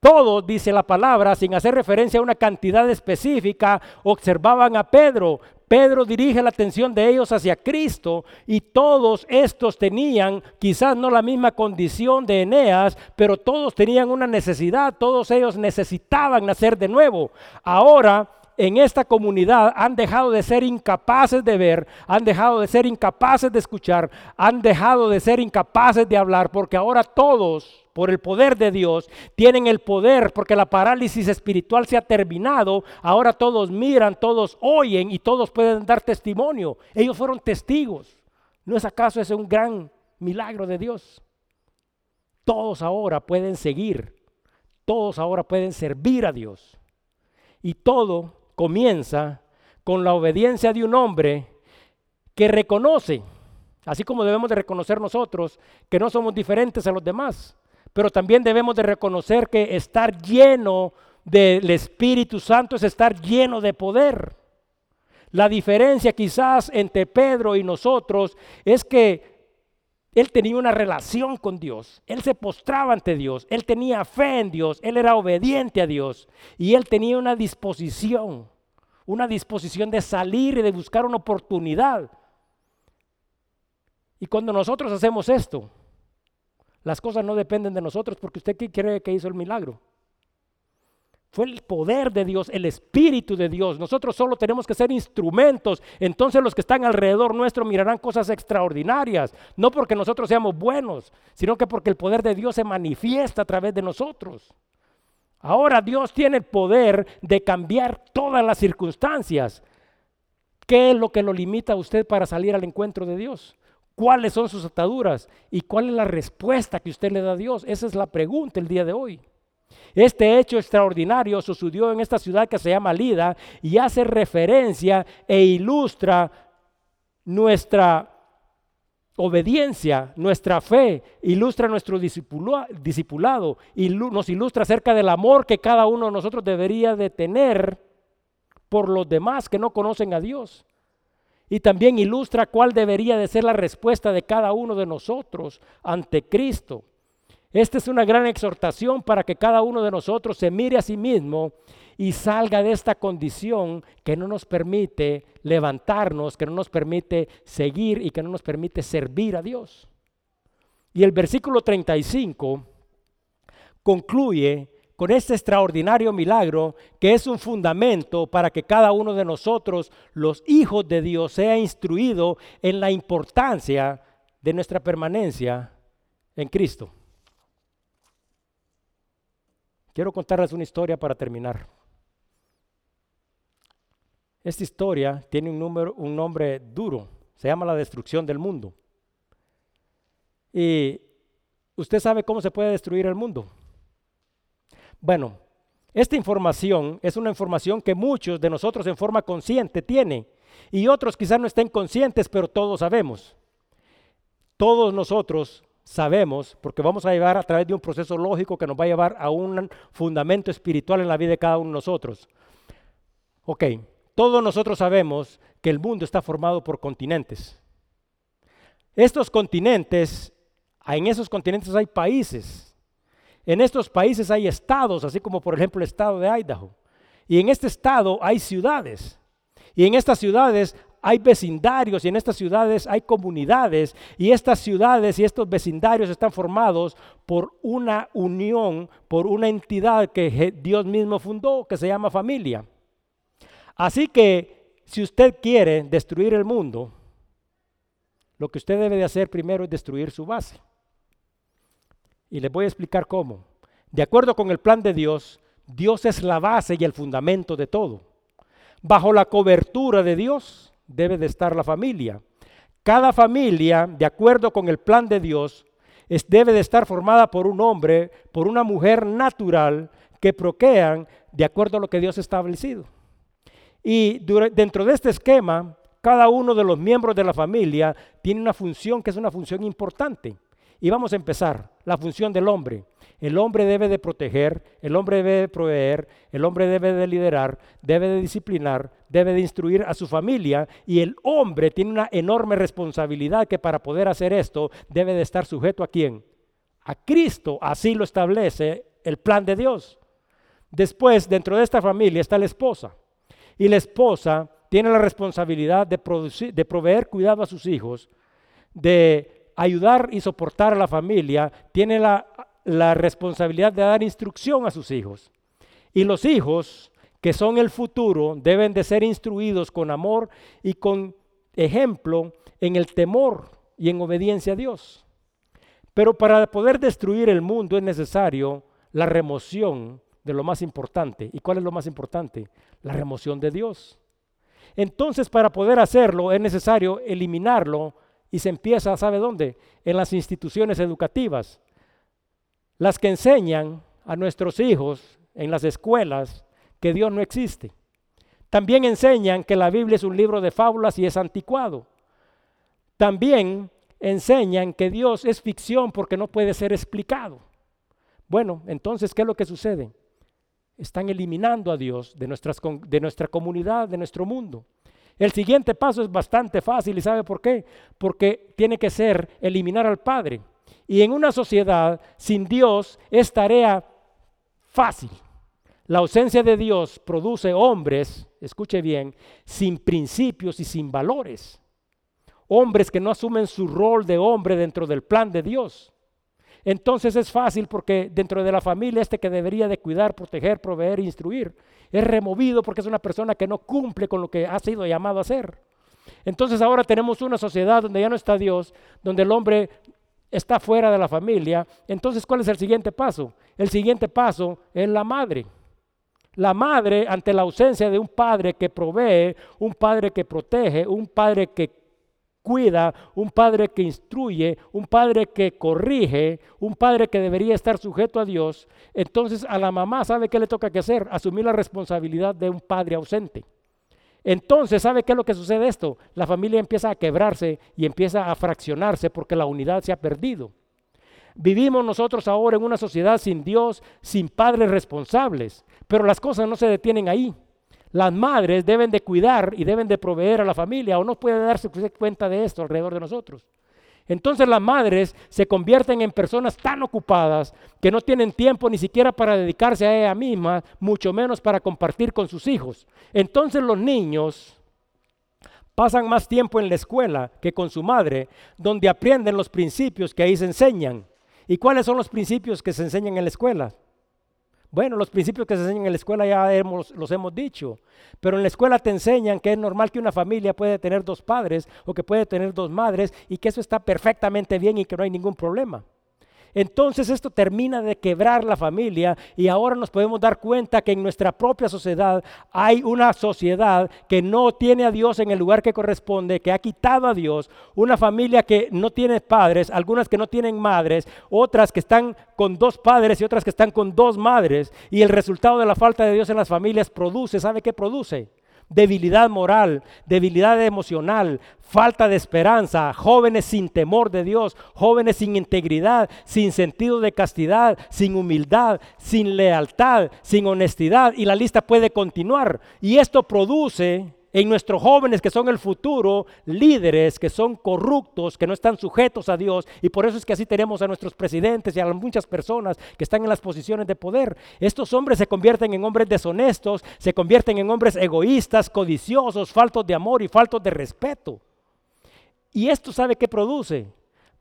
Todos, dice la palabra, sin hacer referencia a una cantidad específica, observaban a Pedro. Pedro dirige la atención de ellos hacia Cristo y todos estos tenían quizás no la misma condición de Eneas, pero todos tenían una necesidad, todos ellos necesitaban nacer de nuevo. Ahora en esta comunidad han dejado de ser incapaces de ver, han dejado de ser incapaces de escuchar, han dejado de ser incapaces de hablar, porque ahora todos, por el poder de Dios, tienen el poder, porque la parálisis espiritual se ha terminado, ahora todos miran, todos oyen y todos pueden dar testimonio. Ellos fueron testigos. ¿No es acaso ese un gran milagro de Dios? Todos ahora pueden seguir, todos ahora pueden servir a Dios. Y todo comienza con la obediencia de un hombre que reconoce, así como debemos de reconocer nosotros, que no somos diferentes a los demás, pero también debemos de reconocer que estar lleno del Espíritu Santo es estar lleno de poder. La diferencia quizás entre Pedro y nosotros es que él tenía una relación con Dios, él se postraba ante Dios, él tenía fe en Dios, él era obediente a Dios y él tenía una disposición, una disposición de salir y de buscar una oportunidad. Y cuando nosotros hacemos esto, las cosas no dependen de nosotros porque usted cree que hizo el milagro. Fue el poder de Dios, el Espíritu de Dios. Nosotros solo tenemos que ser instrumentos. Entonces los que están alrededor nuestro mirarán cosas extraordinarias. No porque nosotros seamos buenos, sino que porque el poder de Dios se manifiesta a través de nosotros. Ahora Dios tiene el poder de cambiar todas las circunstancias. ¿Qué es lo que lo limita a usted para salir al encuentro de Dios? ¿Cuáles son sus ataduras? ¿Y cuál es la respuesta que usted le da a Dios? Esa es la pregunta el día de hoy. Este hecho extraordinario sucedió en esta ciudad que se llama Lida y hace referencia e ilustra nuestra obediencia, nuestra fe, ilustra nuestro discipulado y nos ilustra acerca del amor que cada uno de nosotros debería de tener por los demás que no conocen a Dios. Y también ilustra cuál debería de ser la respuesta de cada uno de nosotros ante Cristo. Esta es una gran exhortación para que cada uno de nosotros se mire a sí mismo y salga de esta condición que no nos permite levantarnos, que no nos permite seguir y que no nos permite servir a Dios. Y el versículo 35 concluye con este extraordinario milagro que es un fundamento para que cada uno de nosotros, los hijos de Dios, sea instruido en la importancia de nuestra permanencia en Cristo. Quiero contarles una historia para terminar. Esta historia tiene un, número, un nombre duro, se llama la destrucción del mundo. Y usted sabe cómo se puede destruir el mundo. Bueno, esta información es una información que muchos de nosotros en forma consciente tienen y otros quizás no estén conscientes, pero todos sabemos. Todos nosotros sabemos, porque vamos a llevar a través de un proceso lógico que nos va a llevar a un fundamento espiritual en la vida de cada uno de nosotros. Ok, todos nosotros sabemos que el mundo está formado por continentes. Estos continentes, en esos continentes hay países. En estos países hay estados, así como por ejemplo el estado de Idaho. Y en este estado hay ciudades. Y en estas ciudades hay vecindarios y en estas ciudades hay comunidades y estas ciudades y estos vecindarios están formados por una unión, por una entidad que Dios mismo fundó, que se llama familia. Así que si usted quiere destruir el mundo, lo que usted debe de hacer primero es destruir su base. Y les voy a explicar cómo. De acuerdo con el plan de Dios, Dios es la base y el fundamento de todo. Bajo la cobertura de Dios, debe de estar la familia. Cada familia, de acuerdo con el plan de Dios, debe de estar formada por un hombre, por una mujer natural que proquean de acuerdo a lo que Dios ha establecido. Y dentro de este esquema, cada uno de los miembros de la familia tiene una función que es una función importante. Y vamos a empezar, la función del hombre. El hombre debe de proteger, el hombre debe de proveer, el hombre debe de liderar, debe de disciplinar, debe de instruir a su familia y el hombre tiene una enorme responsabilidad que para poder hacer esto debe de estar sujeto a quién? A Cristo, así lo establece el plan de Dios. Después, dentro de esta familia está la esposa y la esposa tiene la responsabilidad de, de proveer cuidado a sus hijos, de ayudar y soportar a la familia, tiene la la responsabilidad de dar instrucción a sus hijos. Y los hijos que son el futuro, deben de ser instruidos con amor y con ejemplo en el temor y en obediencia a Dios. Pero para poder destruir el mundo es necesario la remoción de lo más importante. ¿Y cuál es lo más importante? La remoción de Dios. Entonces, para poder hacerlo es necesario eliminarlo y se empieza, ¿sabe dónde? En las instituciones educativas. Las que enseñan a nuestros hijos en las escuelas que Dios no existe. También enseñan que la Biblia es un libro de fábulas y es anticuado. También enseñan que Dios es ficción porque no puede ser explicado. Bueno, entonces, ¿qué es lo que sucede? Están eliminando a Dios de, nuestras, de nuestra comunidad, de nuestro mundo. El siguiente paso es bastante fácil y ¿sabe por qué? Porque tiene que ser eliminar al Padre. Y en una sociedad sin Dios es tarea fácil. La ausencia de Dios produce hombres, escuche bien, sin principios y sin valores. Hombres que no asumen su rol de hombre dentro del plan de Dios. Entonces es fácil porque dentro de la familia este que debería de cuidar, proteger, proveer, instruir, es removido porque es una persona que no cumple con lo que ha sido llamado a ser. Entonces ahora tenemos una sociedad donde ya no está Dios, donde el hombre está fuera de la familia. Entonces, ¿cuál es el siguiente paso? El siguiente paso es la madre. La madre, ante la ausencia de un padre que provee, un padre que protege, un padre que cuida, un padre que instruye, un padre que corrige, un padre que debería estar sujeto a Dios, entonces a la mamá sabe qué le toca que hacer, asumir la responsabilidad de un padre ausente. Entonces, ¿sabe qué es lo que sucede esto? La familia empieza a quebrarse y empieza a fraccionarse porque la unidad se ha perdido. Vivimos nosotros ahora en una sociedad sin Dios, sin padres responsables, pero las cosas no se detienen ahí. Las madres deben de cuidar y deben de proveer a la familia o no puede darse cuenta de esto alrededor de nosotros. Entonces las madres se convierten en personas tan ocupadas que no tienen tiempo ni siquiera para dedicarse a ella misma, mucho menos para compartir con sus hijos. Entonces los niños pasan más tiempo en la escuela que con su madre, donde aprenden los principios que ahí se enseñan. ¿Y cuáles son los principios que se enseñan en la escuela? Bueno, los principios que se enseñan en la escuela ya hemos, los hemos dicho, pero en la escuela te enseñan que es normal que una familia puede tener dos padres o que puede tener dos madres y que eso está perfectamente bien y que no hay ningún problema. Entonces esto termina de quebrar la familia y ahora nos podemos dar cuenta que en nuestra propia sociedad hay una sociedad que no tiene a Dios en el lugar que corresponde, que ha quitado a Dios, una familia que no tiene padres, algunas que no tienen madres, otras que están con dos padres y otras que están con dos madres y el resultado de la falta de Dios en las familias produce, ¿sabe qué produce? Debilidad moral, debilidad emocional, falta de esperanza, jóvenes sin temor de Dios, jóvenes sin integridad, sin sentido de castidad, sin humildad, sin lealtad, sin honestidad y la lista puede continuar. Y esto produce en nuestros jóvenes que son el futuro, líderes que son corruptos, que no están sujetos a Dios. Y por eso es que así tenemos a nuestros presidentes y a muchas personas que están en las posiciones de poder. Estos hombres se convierten en hombres deshonestos, se convierten en hombres egoístas, codiciosos, faltos de amor y faltos de respeto. Y esto sabe qué produce?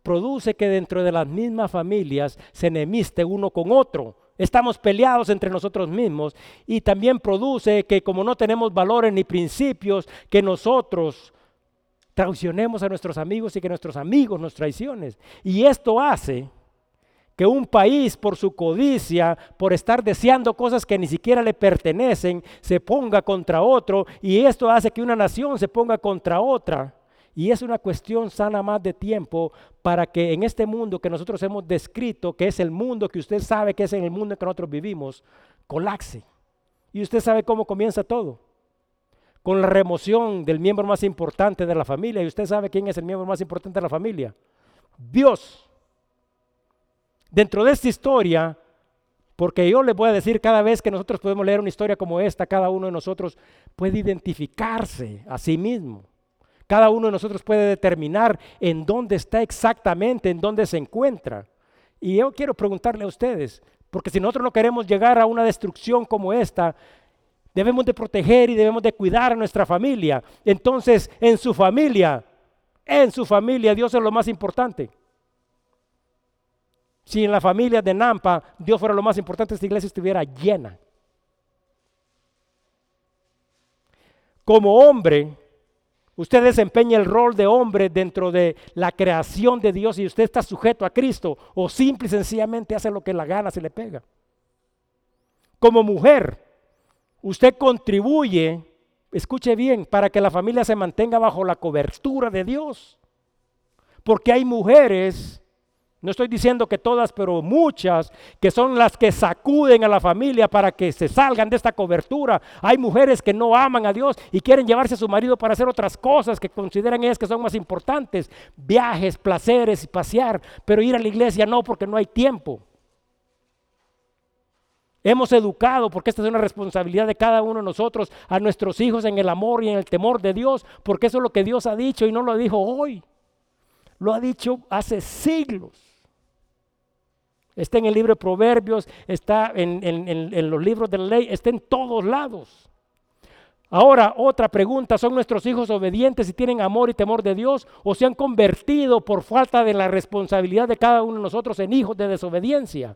Produce que dentro de las mismas familias se enemiste uno con otro Estamos peleados entre nosotros mismos y también produce que como no tenemos valores ni principios, que nosotros traicionemos a nuestros amigos y que nuestros amigos nos traicionen. Y esto hace que un país por su codicia, por estar deseando cosas que ni siquiera le pertenecen, se ponga contra otro y esto hace que una nación se ponga contra otra. Y es una cuestión sana más de tiempo para que en este mundo que nosotros hemos descrito, que es el mundo que usted sabe que es en el mundo que nosotros vivimos, colapse. Y usted sabe cómo comienza todo. Con la remoción del miembro más importante de la familia. Y usted sabe quién es el miembro más importante de la familia. Dios. Dentro de esta historia, porque yo le voy a decir cada vez que nosotros podemos leer una historia como esta, cada uno de nosotros puede identificarse a sí mismo. Cada uno de nosotros puede determinar en dónde está exactamente, en dónde se encuentra. Y yo quiero preguntarle a ustedes, porque si nosotros no queremos llegar a una destrucción como esta, debemos de proteger y debemos de cuidar a nuestra familia. Entonces, en su familia, en su familia, Dios es lo más importante. Si en la familia de Nampa Dios fuera lo más importante, esta iglesia estuviera llena. como hombre, usted desempeña el rol de hombre dentro de la creación de Dios y usted está sujeto a Cristo o simple y sencillamente hace lo que la gana se le pega. Como mujer, usted contribuye, escuche bien, para que la familia se mantenga bajo la cobertura de Dios. Porque hay mujeres no estoy diciendo que todas, pero muchas, que son las que sacuden a la familia para que se salgan de esta cobertura. Hay mujeres que no aman a Dios y quieren llevarse a su marido para hacer otras cosas que consideran ellas que son más importantes. Viajes, placeres y pasear. Pero ir a la iglesia no, porque no hay tiempo. Hemos educado, porque esta es una responsabilidad de cada uno de nosotros, a nuestros hijos en el amor y en el temor de Dios, porque eso es lo que Dios ha dicho y no lo dijo hoy. Lo ha dicho hace siglos. Está en el libro de Proverbios, está en, los libros de la ley, está en todos lados. Ahora, otra pregunta, ¿son nuestros hijos obedientes y tienen amor y temor de Dios o se han convertido por falta de la responsabilidad de cada uno de nosotros en hijos de desobediencia?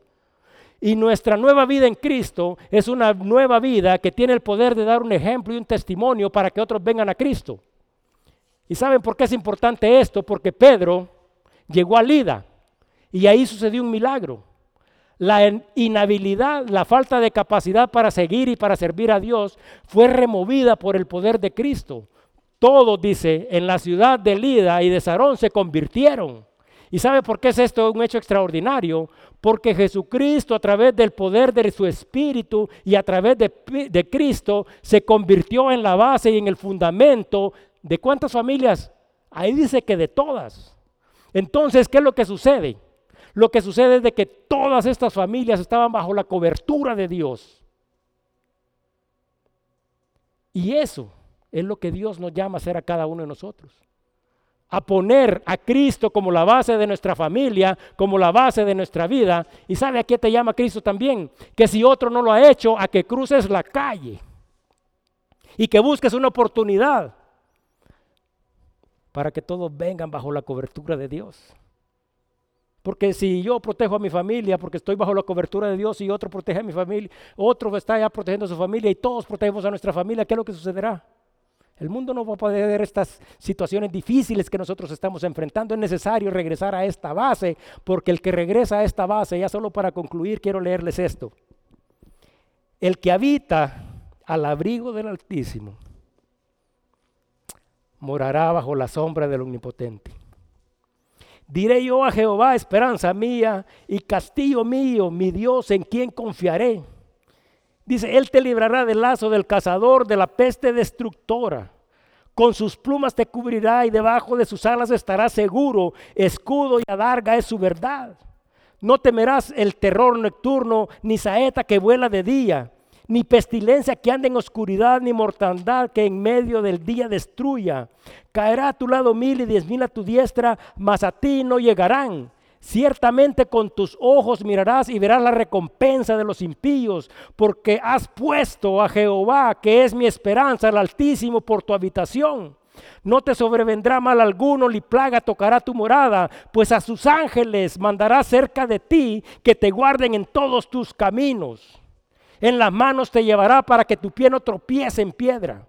Y nuestra nueva vida en Cristo es una nueva vida que tiene el poder de dar un ejemplo y un testimonio para que otros vengan a Cristo. ¿Y saben por qué es importante esto? Porque Pedro llegó a Lida y ahí sucedió un milagro la inhabilidad, la falta de capacidad para seguir y para servir a Dios fue removida por el poder de Cristo. Todos, dice, en la ciudad de Lida y de Sarón se convirtieron. ¿Y sabe por qué es esto un hecho extraordinario? Porque Jesucristo a través del poder de su Espíritu y a través de, de Cristo se convirtió en la base y en el fundamento de cuántas familias. Ahí dice que de todas. Entonces, ¿qué es lo que sucede? Lo que sucede es de que todas estas familias estaban bajo la cobertura de Dios. Y eso es lo que Dios nos llama a hacer a cada uno de nosotros. A poner a Cristo como la base de nuestra familia, como la base de nuestra vida. Y sabe a qué te llama Cristo también? Que si otro no lo ha hecho, a que cruces la calle y que busques una oportunidad para que todos vengan bajo la cobertura de Dios. Porque si yo protejo a mi familia, porque estoy bajo la cobertura de Dios y otro protege a mi familia, otro está ya protegiendo a su familia y todos protegemos a nuestra familia, ¿qué es lo que sucederá? El mundo no va a poder ver estas situaciones difíciles que nosotros estamos enfrentando. Es necesario regresar a esta base, porque el que regresa a esta base, ya solo para concluir, quiero leerles esto. El que habita al abrigo del Altísimo morará bajo la sombra del Omnipotente. Diré yo a Jehová, esperanza mía y castillo mío, mi Dios, en quien confiaré. Dice, Él te librará del lazo del cazador, de la peste destructora. Con sus plumas te cubrirá y debajo de sus alas estarás seguro. Escudo y adarga es su verdad. No temerás el terror nocturno, ni saeta que vuela de día, ni pestilencia que ande en oscuridad, ni mortandad que en medio del día destruya. Caerá a tu lado mil y diez mil a tu diestra, mas a ti no llegarán. Ciertamente con tus ojos mirarás y verás la recompensa de los impíos, porque has puesto a Jehová, que es mi esperanza, al Altísimo, por tu habitación. No te sobrevendrá mal alguno, ni plaga tocará tu morada, pues a sus ángeles mandará cerca de ti que te guarden en todos tus caminos. En las manos te llevará para que tu pie no tropiece en piedra.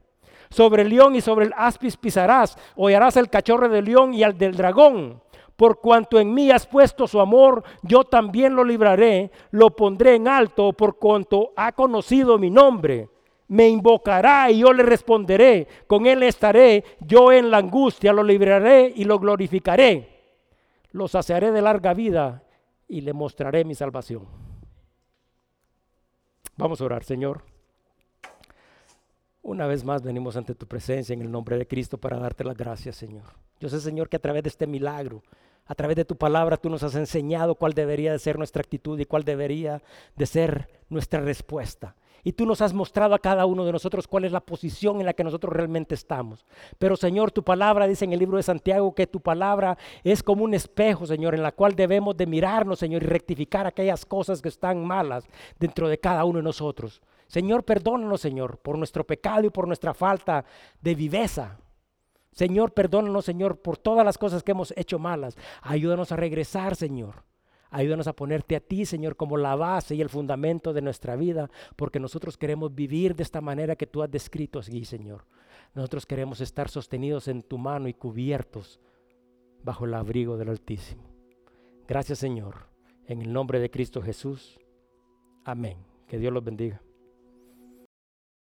Sobre el león y sobre el aspis pisarás, hollarás el cachorro del león y al del dragón. Por cuanto en mí has puesto su amor, yo también lo libraré, lo pondré en alto, por cuanto ha conocido mi nombre. Me invocará y yo le responderé, con él estaré, yo en la angustia lo libraré y lo glorificaré. Lo saciaré de larga vida y le mostraré mi salvación. Vamos a orar, Señor. Una vez más venimos ante tu presencia en el nombre de Cristo para darte las gracias, Señor. Yo sé, Señor, que a través de este milagro, a través de tu palabra, tú nos has enseñado cuál debería de ser nuestra actitud y cuál debería de ser nuestra respuesta. Y tú nos has mostrado a cada uno de nosotros cuál es la posición en la que nosotros realmente estamos. Pero Señor, tu palabra dice en el libro de Santiago que tu palabra es como un espejo, Señor, en la cual debemos de mirarnos, Señor, y rectificar aquellas cosas que están malas dentro de cada uno de nosotros. Señor, perdónanos, Señor, por nuestro pecado y por nuestra falta de viveza. Señor, perdónanos, Señor, por todas las cosas que hemos hecho malas. Ayúdanos a regresar, Señor Ayúdanos a ponerte a ti, Señor, como la base y el fundamento de nuestra vida, porque nosotros queremos vivir de esta manera que tú has descrito aquí, Señor. Nosotros queremos estar sostenidos en tu mano y cubiertos bajo el abrigo del Altísimo. Gracias, Señor, en el nombre de Cristo Jesús. Amén. Que Dios los bendiga.